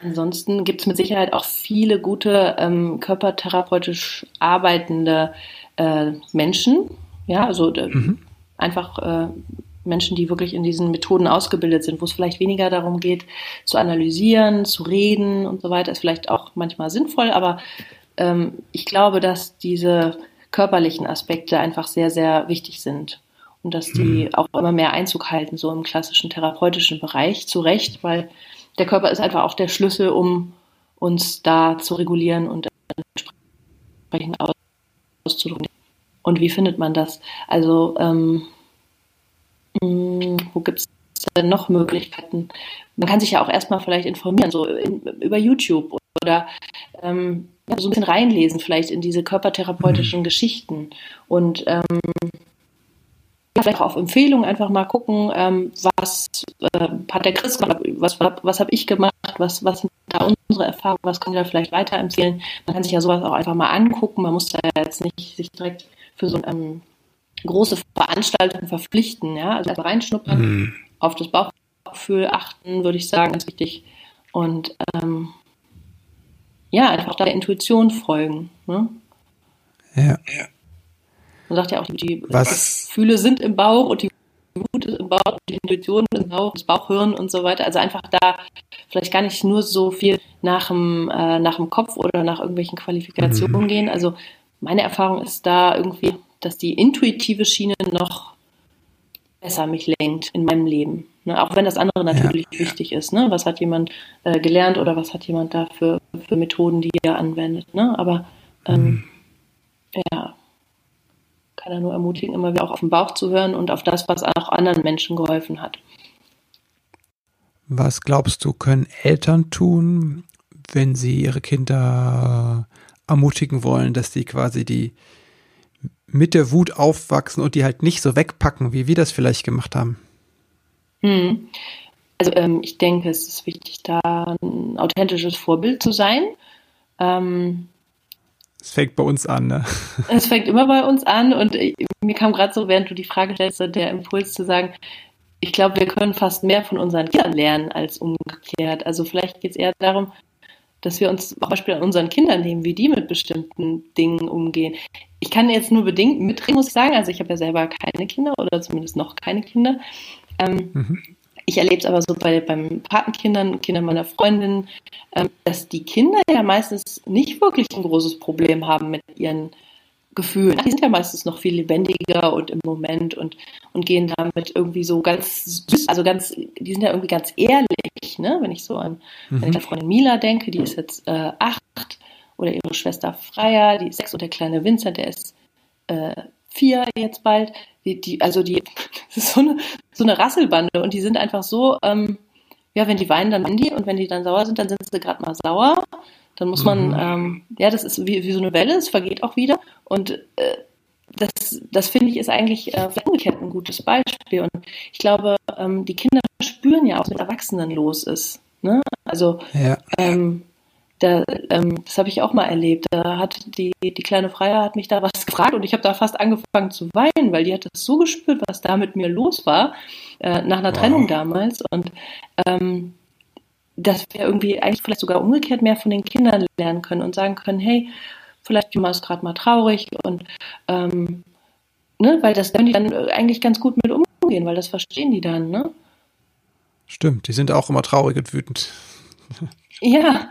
ansonsten gibt es mit Sicherheit auch viele gute ähm, körpertherapeutisch arbeitende äh, Menschen. Ja, also äh, mhm. einfach äh, Menschen, die wirklich in diesen Methoden ausgebildet sind, wo es vielleicht weniger darum geht, zu analysieren, zu reden und so weiter, ist vielleicht auch manchmal sinnvoll, aber ähm, ich glaube, dass diese körperlichen Aspekte einfach sehr, sehr wichtig sind und dass die mhm. auch immer mehr Einzug halten, so im klassischen therapeutischen Bereich, zu Recht, weil der Körper ist einfach auch der Schlüssel, um uns da zu regulieren und entsprechend auszudrücken. Und wie findet man das? Also ähm, hm, wo gibt es denn noch Möglichkeiten? Man kann sich ja auch erstmal vielleicht informieren, so in, über YouTube oder ähm, so ein bisschen reinlesen, vielleicht in diese körpertherapeutischen mhm. Geschichten und ähm, vielleicht auch auf Empfehlungen einfach mal gucken, ähm, was äh, hat der Chris gemacht, was, was habe ich gemacht, was, was sind da unsere Erfahrungen, was können wir vielleicht weiterempfehlen. Man kann sich ja sowas auch einfach mal angucken, man muss da jetzt nicht sich direkt für so ein ähm, große Veranstaltungen verpflichten, ja, also reinschnuppern, mhm. auf das Bauchgefühl achten, würde ich sagen, ist wichtig. Und ähm, ja, einfach der Intuition folgen. Ne? Ja. Man sagt ja auch, die Was? Gefühle sind im Bauch und die Wut ist im Bauch, die Intuition ist im Bauch, das Bauchhirn und so weiter. Also einfach da vielleicht gar nicht nur so viel nach dem, äh, nach dem Kopf oder nach irgendwelchen Qualifikationen mhm. gehen. Also meine Erfahrung ist da irgendwie dass die intuitive Schiene noch besser mich lenkt in meinem Leben. Ne? Auch wenn das andere natürlich ja, wichtig ist. Ne? Was hat jemand äh, gelernt oder was hat jemand da für, für Methoden, die er anwendet. Ne? Aber ähm, mhm. ja, kann er nur ermutigen, immer wieder auch auf den Bauch zu hören und auf das, was auch anderen Menschen geholfen hat. Was glaubst du, können Eltern tun, wenn sie ihre Kinder ermutigen wollen, dass die quasi die mit der Wut aufwachsen und die halt nicht so wegpacken, wie wir das vielleicht gemacht haben? Hm. Also ähm, ich denke, es ist wichtig, da ein authentisches Vorbild zu sein. Ähm, es fängt bei uns an, ne? Es fängt immer bei uns an und ich, mir kam gerade so, während du die Frage stellst, der Impuls zu sagen, ich glaube, wir können fast mehr von unseren Kindern lernen als umgekehrt. Also vielleicht geht es eher darum, dass wir uns zum Beispiel an unseren Kindern nehmen, wie die mit bestimmten Dingen umgehen. Ich kann jetzt nur bedingt mitreden, muss ich sagen. Also ich habe ja selber keine Kinder oder zumindest noch keine Kinder. Ähm, mhm. Ich erlebe es aber so bei beim Patenkindern, Kindern meiner Freundin, ähm, dass die Kinder ja meistens nicht wirklich ein großes Problem haben mit ihren Gefühlen. Die sind ja meistens noch viel lebendiger und im Moment und, und gehen damit irgendwie so ganz süß, also ganz, die sind ja irgendwie ganz ehrlich, ne? Wenn ich so an mhm. meine Freundin Mila denke, die ist jetzt äh, acht oder ihre Schwester Freya, die ist sechs und der kleine Vincent, der ist äh, vier jetzt bald. Die, die, also die, das ist so eine, so eine Rasselbande und die sind einfach so, ähm, ja, wenn die weinen, dann weinen die und wenn die dann sauer sind, dann sind sie gerade mal sauer dann muss man, mhm. ähm, ja, das ist wie, wie so eine Welle, es vergeht auch wieder. Und äh, das, das finde ich ist eigentlich äh, umgekehrt ein gutes Beispiel. Und ich glaube, ähm, die Kinder spüren ja auch, was mit Erwachsenen los ist. Ne? Also ja. ähm, da, ähm, das habe ich auch mal erlebt. Da hat die, die kleine Freier hat mich da was gefragt und ich habe da fast angefangen zu weinen, weil die hat das so gespürt, was da mit mir los war, äh, nach einer wow. Trennung damals. Und ähm, dass wir irgendwie eigentlich vielleicht sogar umgekehrt mehr von den Kindern lernen können und sagen können, hey, vielleicht Mama ist gerade mal traurig und ähm, ne, weil das können die dann eigentlich ganz gut mit umgehen, weil das verstehen die dann, ne? Stimmt, die sind auch immer traurig und wütend. Ja,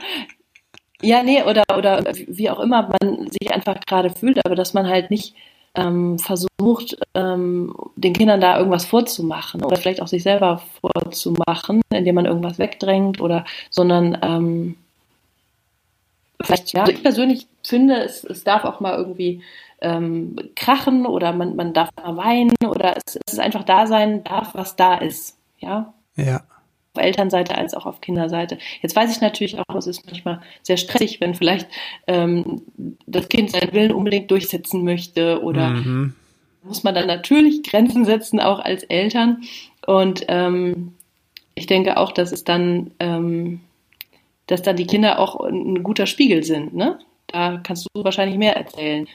ja, nee, oder, oder wie auch immer man sich einfach gerade fühlt, aber dass man halt nicht ähm, versucht, ähm, den Kindern da irgendwas vorzumachen oder vielleicht auch sich selber vorzumachen, indem man irgendwas wegdrängt oder, sondern ähm, vielleicht, ja, also ich persönlich finde, es, es darf auch mal irgendwie ähm, krachen oder man, man darf mal weinen oder es, es ist einfach da sein darf, was da ist, ja. Ja Elternseite als auch auf Kinderseite. Jetzt weiß ich natürlich auch, es ist manchmal sehr stressig, wenn vielleicht ähm, das Kind seinen Willen unbedingt durchsetzen möchte oder mhm. muss man dann natürlich Grenzen setzen, auch als Eltern. Und ähm, ich denke auch, dass es dann, ähm, dass dann die Kinder auch ein guter Spiegel sind. Ne? Da kannst du wahrscheinlich mehr erzählen.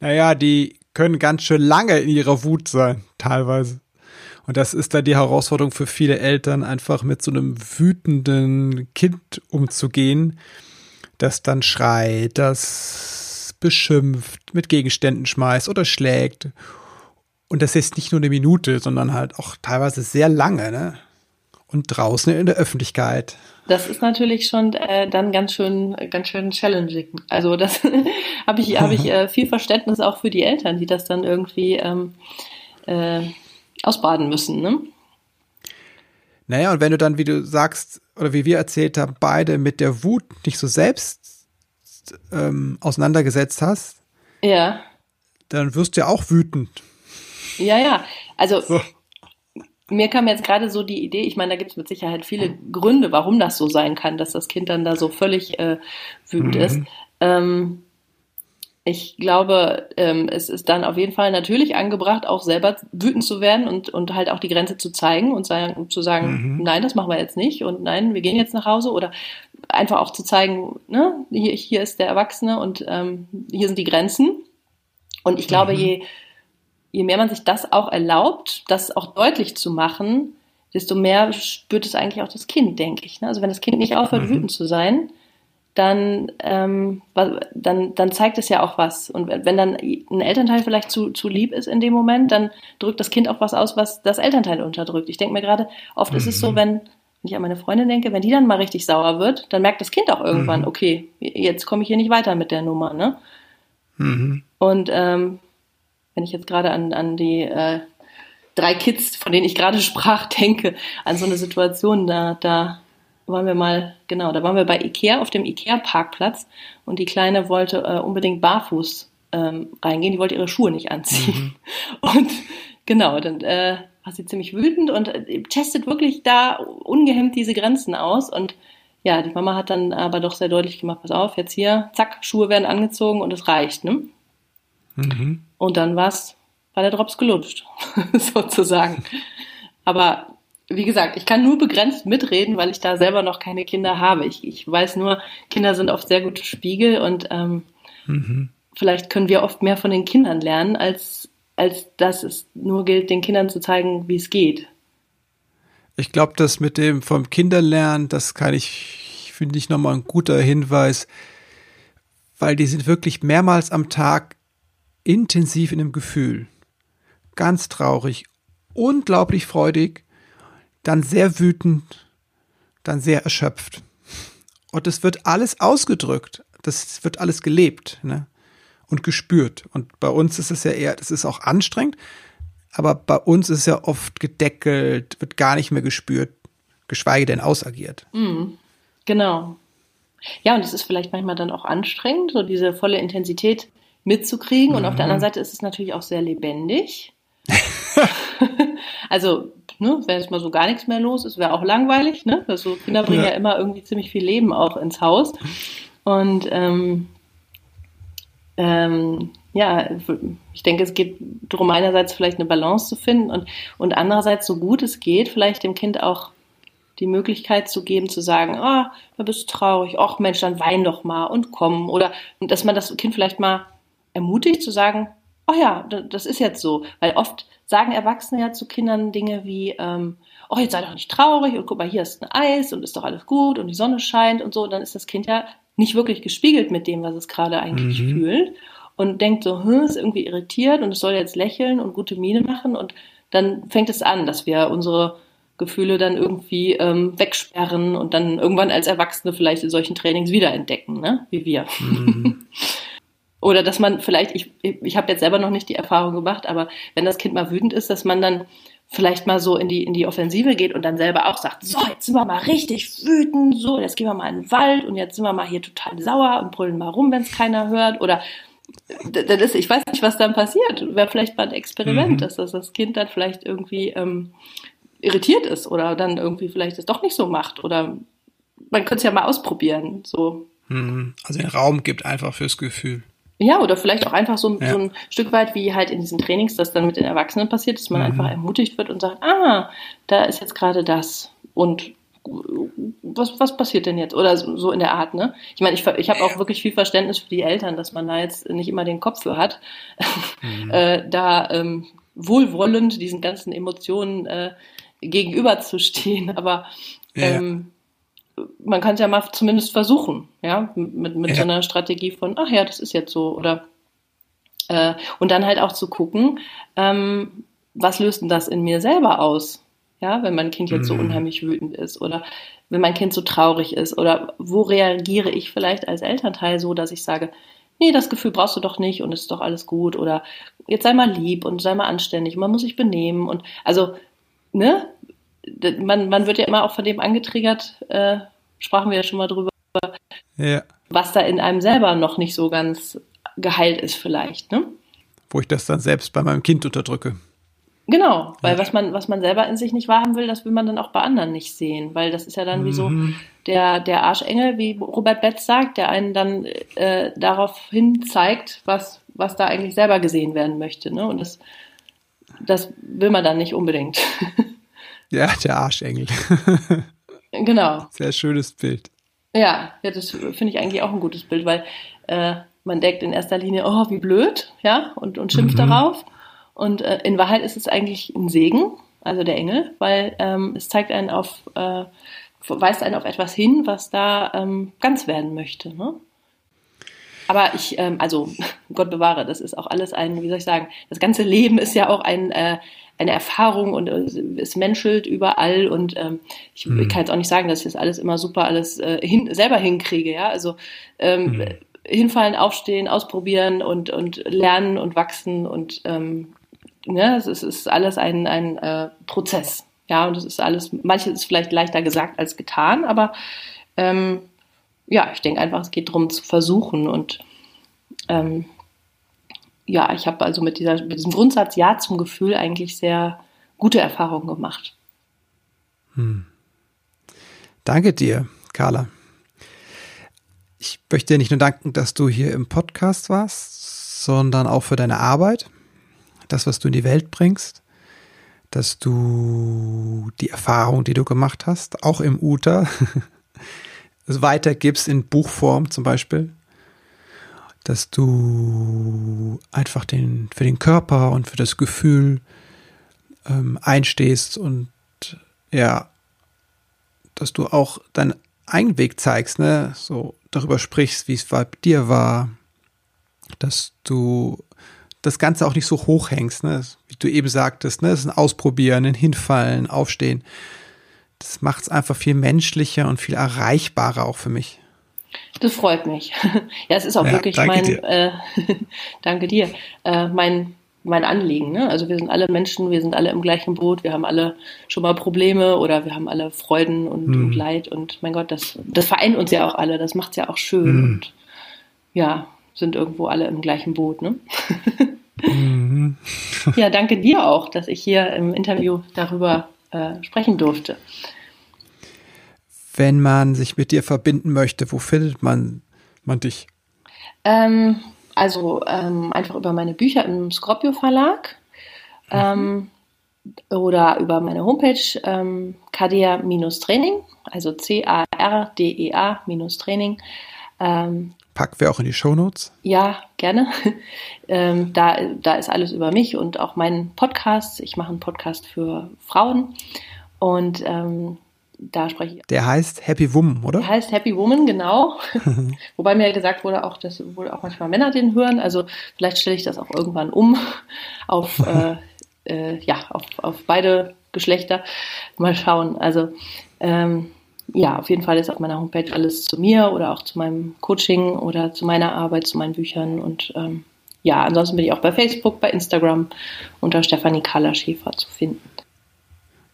Naja, die können ganz schön lange in ihrer Wut sein, teilweise. Und das ist da die Herausforderung für viele Eltern, einfach mit so einem wütenden Kind umzugehen, das dann schreit, das beschimpft, mit Gegenständen schmeißt oder schlägt. Und das ist nicht nur eine Minute, sondern halt auch teilweise sehr lange, ne? Und draußen in der Öffentlichkeit. Das ist natürlich schon äh, dann ganz schön, ganz schön challenging. Also das habe ich, habe ich äh, viel Verständnis auch für die Eltern, die das dann irgendwie ähm, äh, ausbaden müssen. Ne? Naja, und wenn du dann, wie du sagst, oder wie wir erzählt haben, beide mit der Wut nicht so selbst ähm, auseinandergesetzt hast, ja. dann wirst du ja auch wütend. Ja, ja. Also so. mir kam jetzt gerade so die Idee, ich meine, da gibt es mit Sicherheit viele Gründe, warum das so sein kann, dass das Kind dann da so völlig äh, wütend mhm. ist. Ähm, ich glaube, ähm, es ist dann auf jeden Fall natürlich angebracht, auch selber wütend zu werden und, und halt auch die Grenze zu zeigen und sagen, zu sagen, mhm. nein, das machen wir jetzt nicht und nein, wir gehen jetzt nach Hause oder einfach auch zu zeigen, ne, hier, hier ist der Erwachsene und ähm, hier sind die Grenzen. Und ich glaube, mhm. je, je mehr man sich das auch erlaubt, das auch deutlich zu machen, desto mehr spürt es eigentlich auch das Kind, denke ich. Ne? Also wenn das Kind nicht aufhört, mhm. wütend zu sein, dann, ähm, dann, dann zeigt es ja auch was. Und wenn dann ein Elternteil vielleicht zu, zu lieb ist in dem Moment, dann drückt das Kind auch was aus, was das Elternteil unterdrückt. Ich denke mir gerade, oft mhm. ist es so, mhm. wenn, wenn ich an meine Freundin denke, wenn die dann mal richtig sauer wird, dann merkt das Kind auch irgendwann, mhm. okay, jetzt komme ich hier nicht weiter mit der Nummer. Ne? Mhm. Und ähm, wenn ich jetzt gerade an, an die äh, drei Kids, von denen ich gerade sprach, denke, an so eine Situation, da, da waren wir mal, genau, da waren wir bei Ikea auf dem Ikea-Parkplatz und die Kleine wollte äh, unbedingt barfuß ähm, reingehen, die wollte ihre Schuhe nicht anziehen. Mhm. Und genau, dann äh, war sie ziemlich wütend und äh, testet wirklich da ungehemmt diese Grenzen aus und ja, die Mama hat dann aber doch sehr deutlich gemacht, pass auf, jetzt hier, zack, Schuhe werden angezogen und es reicht, ne? Mhm. Und dann war's, war der Drops gelutscht, sozusagen. Aber wie gesagt, ich kann nur begrenzt mitreden, weil ich da selber noch keine Kinder habe. Ich, ich weiß nur, Kinder sind oft sehr gute Spiegel und ähm, mhm. vielleicht können wir oft mehr von den Kindern lernen, als, als dass es nur gilt, den Kindern zu zeigen, wie es geht. Ich glaube, das mit dem vom Kinderlernen, das kann ich, finde ich nochmal ein guter Hinweis, weil die sind wirklich mehrmals am Tag intensiv in dem Gefühl. Ganz traurig, unglaublich freudig dann sehr wütend, dann sehr erschöpft. Und es wird alles ausgedrückt. Das wird alles gelebt ne? und gespürt. Und bei uns ist es ja eher, das ist auch anstrengend, aber bei uns ist es ja oft gedeckelt, wird gar nicht mehr gespürt, geschweige denn ausagiert. Mm, genau. Ja, und es ist vielleicht manchmal dann auch anstrengend, so diese volle Intensität mitzukriegen. Und mhm. auf der anderen mhm. Seite ist es natürlich auch sehr lebendig. also ne, wenn jetzt mal so gar nichts mehr los ist, wäre auch langweilig. Ne? Also Kinder bringen ja. ja. immer irgendwie ziemlich viel Leben auch ins Haus. Und ähm, ähm, ja, ich denke, es geht darum, einerseits vielleicht eine Balance zu finden und, und andererseits, so gut es geht, vielleicht dem Kind auch die Möglichkeit zu geben, zu sagen, ah, oh, da bist du traurig, ach Mensch, dann wein doch mal und komm. Oder dass man das Kind vielleicht mal ermutigt zu sagen, oh ja, das ist jetzt so. Weil oft sagen Erwachsene ja zu Kindern Dinge wie, ähm, oh, jetzt sei doch nicht traurig und guck mal, hier ist ein Eis und ist doch alles gut und die Sonne scheint und so. Und dann ist das Kind ja nicht wirklich gespiegelt mit dem, was es gerade eigentlich mhm. fühlt und denkt so, hm, ist irgendwie irritiert und es soll jetzt lächeln und gute Miene machen und dann fängt es an, dass wir unsere Gefühle dann irgendwie ähm, wegsperren und dann irgendwann als Erwachsene vielleicht in solchen Trainings wiederentdecken, ne? wie wir. Mhm. Oder dass man vielleicht, ich, ich habe jetzt selber noch nicht die Erfahrung gemacht, aber wenn das Kind mal wütend ist, dass man dann vielleicht mal so in die, in die Offensive geht und dann selber auch sagt, so, jetzt sind wir mal richtig wütend, so, jetzt gehen wir mal in den Wald und jetzt sind wir mal hier total sauer und brüllen mal rum, wenn es keiner hört. Oder das ist, ich weiß nicht, was dann passiert. Wäre vielleicht mal ein Experiment, mhm. dass das, das Kind dann vielleicht irgendwie ähm, irritiert ist oder dann irgendwie vielleicht es doch nicht so macht. Oder man könnte es ja mal ausprobieren. So. Mhm. Also den Raum gibt einfach fürs Gefühl. Ja, oder vielleicht auch einfach so, ja. so, ein Stück weit wie halt in diesen Trainings, das dann mit den Erwachsenen passiert, dass man mhm. einfach ermutigt wird und sagt, ah, da ist jetzt gerade das und was, was passiert denn jetzt? Oder so, in der Art, ne? Ich meine, ich, ich habe auch wirklich viel Verständnis für die Eltern, dass man da jetzt nicht immer den Kopf für hat, mhm. äh, da ähm, wohlwollend diesen ganzen Emotionen äh, gegenüberzustehen. Aber ähm, man kann es ja mal zumindest versuchen, ja, mit, mit ja. so einer Strategie von, ach ja, das ist jetzt so, oder äh, und dann halt auch zu gucken, ähm, was löst denn das in mir selber aus? Ja, wenn mein Kind jetzt mhm. so unheimlich wütend ist oder wenn mein Kind so traurig ist oder wo reagiere ich vielleicht als Elternteil so, dass ich sage, nee, das Gefühl brauchst du doch nicht und es ist doch alles gut oder jetzt sei mal lieb und sei mal anständig und man muss sich benehmen und also, ne, man, man wird ja immer auch von dem angetriggert, äh, sprachen wir ja schon mal drüber, ja. was da in einem selber noch nicht so ganz geheilt ist vielleicht, ne? Wo ich das dann selbst bei meinem Kind unterdrücke. Genau, weil ja. was man, was man selber in sich nicht wahrhaben will, das will man dann auch bei anderen nicht sehen, weil das ist ja dann mhm. wie so mhm. der, der Arschengel, wie Robert Betz sagt, der einen dann äh, darauf hin zeigt, was, was da eigentlich selber gesehen werden möchte. Ne? Und das, das will man dann nicht unbedingt. Ja, der Arschengel. genau. Sehr schönes Bild. Ja, ja das finde ich eigentlich auch ein gutes Bild, weil äh, man denkt in erster Linie, oh, wie blöd, ja, und, und schimpft mhm. darauf. Und äh, in Wahrheit ist es eigentlich ein Segen, also der Engel, weil ähm, es zeigt einen auf, äh, weist einen auf etwas hin, was da ähm, ganz werden möchte. Ne? Aber ich, ähm, also Gott bewahre, das ist auch alles ein, wie soll ich sagen, das ganze Leben ist ja auch ein, äh, eine Erfahrung und äh, es menschelt überall und ähm, ich, mhm. ich kann jetzt auch nicht sagen, dass ich das alles immer super alles äh, hin, selber hinkriege, ja. Also ähm, mhm. hinfallen, aufstehen, ausprobieren und, und lernen und wachsen und ähm, ne, es ist, es ist alles ein, ein äh, Prozess. Ja, und es ist alles, manches ist vielleicht leichter gesagt als getan, aber ähm, ja, ich denke einfach, es geht darum zu versuchen und ähm, ja, ich habe also mit, dieser, mit diesem Grundsatz Ja zum Gefühl eigentlich sehr gute Erfahrungen gemacht. Hm. Danke dir, Carla. ich möchte dir nicht nur danken, dass du hier im Podcast warst, sondern auch für deine Arbeit, das, was du in die Welt bringst, dass du die Erfahrung, die du gemacht hast, auch im UTA, weitergibst in Buchform zum Beispiel, dass du einfach den, für den Körper und für das Gefühl ähm, einstehst und ja, dass du auch deinen eigenen Weg zeigst, ne, so darüber sprichst, wie es bei dir war, dass du das Ganze auch nicht so hochhängst, ne? wie du eben sagtest, ne? das ist ein Ausprobieren, ein Hinfallen, Aufstehen. Das macht es einfach viel menschlicher und viel erreichbarer auch für mich. Das freut mich. ja, es ist auch ja, wirklich danke mein, dir. Äh, danke dir, äh, mein, mein Anliegen. Ne? Also wir sind alle Menschen, wir sind alle im gleichen Boot, wir haben alle schon mal Probleme oder wir haben alle Freuden und, hm. und Leid und mein Gott, das, das vereint uns ja auch alle, das macht es ja auch schön. Hm. Und ja, sind irgendwo alle im gleichen Boot. Ne? Mhm. ja, danke dir auch, dass ich hier im Interview darüber äh, sprechen durfte. Wenn man sich mit dir verbinden möchte, wo findet man, man dich? Ähm, also ähm, einfach über meine Bücher im Scorpio Verlag mhm. oder über meine Homepage ähm, Kadea-Training, also C-A-R-D-E-A-Training. Ähm, Packen wir auch in die Shownotes? Ja, gerne. Ähm, da, da ist alles über mich und auch meinen Podcast. Ich mache einen Podcast für Frauen und ähm, da spreche ich. Der heißt Happy Woman, oder? Der heißt Happy Woman, genau. Wobei mir gesagt wurde, auch, dass wohl auch manchmal Männer den hören. Also vielleicht stelle ich das auch irgendwann um auf, äh, äh, ja, auf, auf beide Geschlechter. Mal schauen. Also ähm, ja, auf jeden Fall ist auf meiner Homepage alles zu mir oder auch zu meinem Coaching oder zu meiner Arbeit, zu meinen Büchern. Und ähm, ja, ansonsten bin ich auch bei Facebook, bei Instagram unter Stefanie Kahler Schäfer zu finden.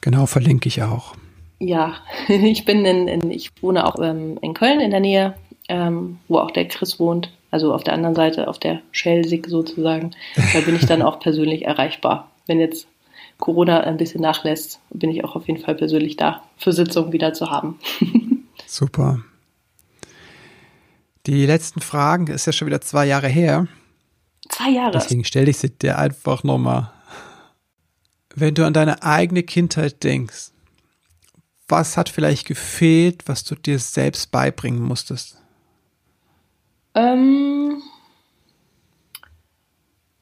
Genau, verlinke ich auch. Ja, ich bin in, in ich wohne auch ähm, in Köln in der Nähe, ähm, wo auch der Chris wohnt. Also auf der anderen Seite, auf der Schelsig sozusagen. Da bin ich dann auch persönlich erreichbar. Wenn jetzt Corona ein bisschen nachlässt, bin ich auch auf jeden Fall persönlich da, für Sitzungen wieder zu haben. Super. Die letzten Fragen ist ja schon wieder zwei Jahre her. Zwei Jahre. Deswegen stelle ich sie dir einfach nochmal. Wenn du an deine eigene Kindheit denkst, was hat vielleicht gefehlt, was du dir selbst beibringen musstest? Ähm,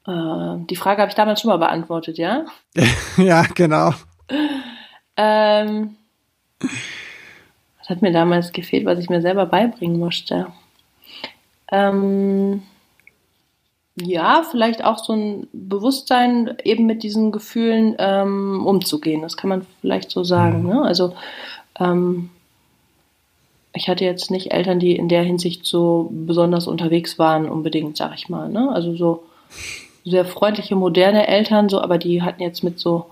äh, die Frage habe ich damals schon mal beantwortet, ja? ja, genau. Ähm, was hat mir damals gefehlt, was ich mir selber beibringen musste? Ähm, ja, vielleicht auch so ein Bewusstsein, eben mit diesen Gefühlen ähm, umzugehen. Das kann man vielleicht so sagen. Mhm. Ne? Also ähm, ich hatte jetzt nicht Eltern, die in der Hinsicht so besonders unterwegs waren, unbedingt, sag ich mal. Ne? Also so sehr freundliche, moderne Eltern, so, aber die hatten jetzt mit so,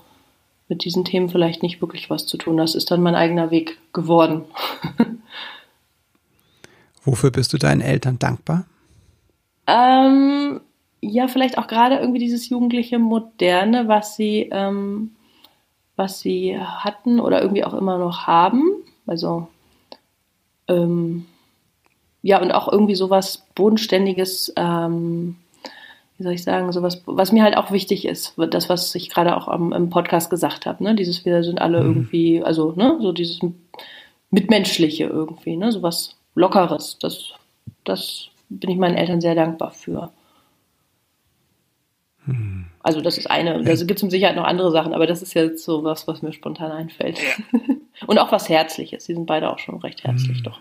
mit diesen Themen vielleicht nicht wirklich was zu tun. Das ist dann mein eigener Weg geworden. Wofür bist du deinen Eltern dankbar? Ähm, ja, vielleicht auch gerade irgendwie dieses jugendliche Moderne, was sie, ähm, was sie hatten oder irgendwie auch immer noch haben. Also, ähm, ja, und auch irgendwie sowas Bodenständiges, ähm, wie soll ich sagen, sowas, was mir halt auch wichtig ist, das, was ich gerade auch am, im Podcast gesagt habe, ne, dieses, wir sind alle mhm. irgendwie, also, ne, so dieses Mitmenschliche irgendwie, ne, sowas Lockeres, das, das bin ich meinen Eltern sehr dankbar für. Also das ist eine, da gibt es mit Sicherheit noch andere Sachen, aber das ist jetzt so was, was mir spontan einfällt. Ja. Und auch was Herzliches, die sind beide auch schon recht herzlich, mhm. doch.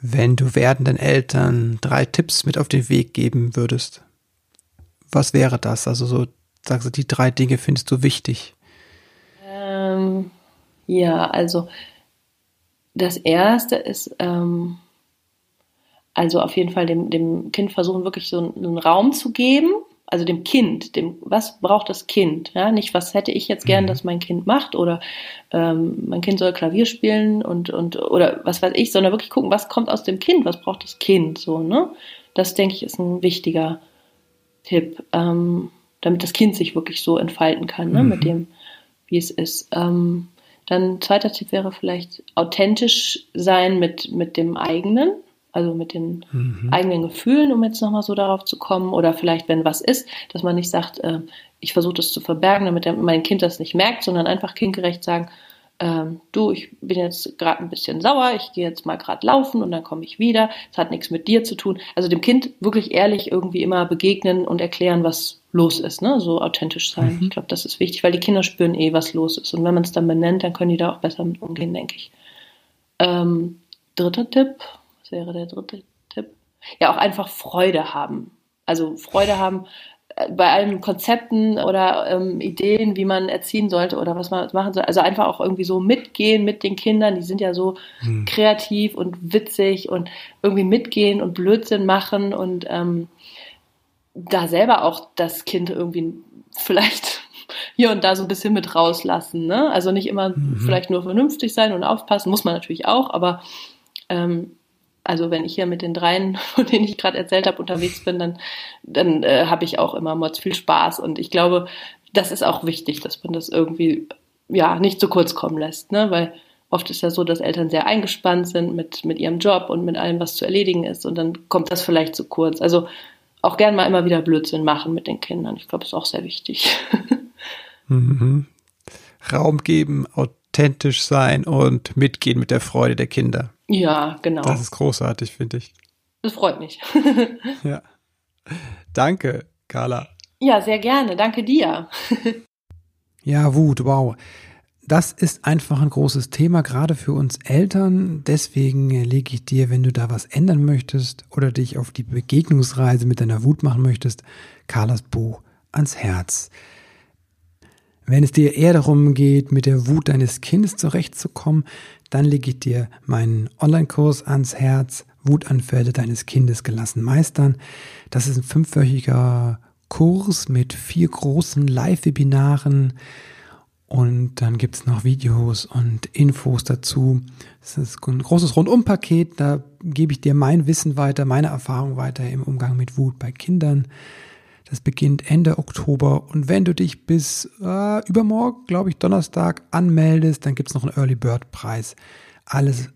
Wenn du werdenden Eltern drei Tipps mit auf den Weg geben würdest, was wäre das? Also so, sagst du, die drei Dinge findest du wichtig? Ähm, ja, also das erste ist, ähm, also auf jeden Fall dem, dem Kind versuchen, wirklich so einen, einen Raum zu geben, also dem Kind, dem, was braucht das Kind? Ja, nicht, was hätte ich jetzt gern, mhm. dass mein Kind macht oder ähm, mein Kind soll Klavier spielen und, und oder was weiß ich, sondern wirklich gucken, was kommt aus dem Kind, was braucht das Kind so, ne? Das denke ich ist ein wichtiger Tipp, ähm, damit das Kind sich wirklich so entfalten kann, ne, mhm. mit dem, wie es ist. Ähm, Dann zweiter Tipp wäre vielleicht authentisch sein mit, mit dem eigenen, also mit den mhm. eigenen Gefühlen, um jetzt nochmal so darauf zu kommen. Oder vielleicht, wenn was ist, dass man nicht sagt, äh, ich versuche das zu verbergen, damit mein Kind das nicht merkt, sondern einfach kindgerecht sagen, ähm, du, ich bin jetzt gerade ein bisschen sauer, ich gehe jetzt mal gerade laufen und dann komme ich wieder. Es hat nichts mit dir zu tun. Also dem Kind wirklich ehrlich irgendwie immer begegnen und erklären, was los ist, ne? So authentisch sein. Mhm. Ich glaube, das ist wichtig, weil die Kinder spüren eh, was los ist. Und wenn man es dann benennt, dann können die da auch besser mit umgehen, denke ich. Ähm, dritter Tipp, wäre der dritte Tipp? Ja, auch einfach Freude haben. Also Freude haben bei allen Konzepten oder ähm, Ideen, wie man erziehen sollte oder was man machen soll. Also einfach auch irgendwie so mitgehen mit den Kindern. Die sind ja so hm. kreativ und witzig und irgendwie mitgehen und Blödsinn machen und ähm, da selber auch das Kind irgendwie vielleicht hier und da so ein bisschen mit rauslassen. Ne? Also nicht immer mhm. vielleicht nur vernünftig sein und aufpassen, muss man natürlich auch, aber ähm, also wenn ich hier mit den dreien, von denen ich gerade erzählt habe, unterwegs bin, dann, dann äh, habe ich auch immer mords viel Spaß. Und ich glaube, das ist auch wichtig, dass man das irgendwie ja nicht zu kurz kommen lässt, ne? Weil oft ist ja so, dass Eltern sehr eingespannt sind mit, mit ihrem Job und mit allem, was zu erledigen ist. Und dann kommt das vielleicht zu kurz. Also auch gern mal immer wieder Blödsinn machen mit den Kindern. Ich glaube, das ist auch sehr wichtig. Mhm. Raum geben, authentisch sein und mitgehen mit der Freude der Kinder. Ja, genau. Das ist großartig, finde ich. Das freut mich. ja. Danke, Carla. Ja, sehr gerne. Danke dir. ja, Wut, wow. Das ist einfach ein großes Thema, gerade für uns Eltern. Deswegen lege ich dir, wenn du da was ändern möchtest oder dich auf die Begegnungsreise mit deiner Wut machen möchtest, Carlas Buch ans Herz. Wenn es dir eher darum geht, mit der Wut deines Kindes zurechtzukommen, dann lege ich dir meinen Online-Kurs ans Herz, Wutanfälle deines Kindes gelassen meistern. Das ist ein fünfwöchiger Kurs mit vier großen Live-Webinaren und dann gibt es noch Videos und Infos dazu. Das ist ein großes Rundumpaket, da gebe ich dir mein Wissen weiter, meine Erfahrung weiter im Umgang mit Wut bei Kindern. Das beginnt Ende Oktober und wenn du dich bis äh, übermorgen, glaube ich, Donnerstag anmeldest, dann gibt es noch einen Early Bird Preis. Alles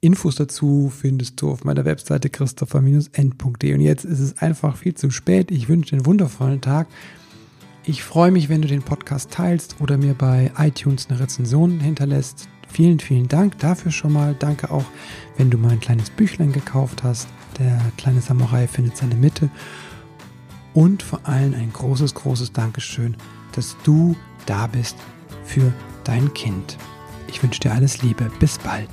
Infos dazu findest du auf meiner Webseite christopher-end.de. Und jetzt ist es einfach viel zu spät. Ich wünsche dir einen wundervollen Tag. Ich freue mich, wenn du den Podcast teilst oder mir bei iTunes eine Rezension hinterlässt. Vielen, vielen Dank dafür schon mal. Danke auch, wenn du mein kleines Büchlein gekauft hast. Der kleine Samurai findet seine Mitte und vor allem ein großes, großes Dankeschön, dass du da bist für dein Kind. Ich wünsche dir alles Liebe. Bis bald.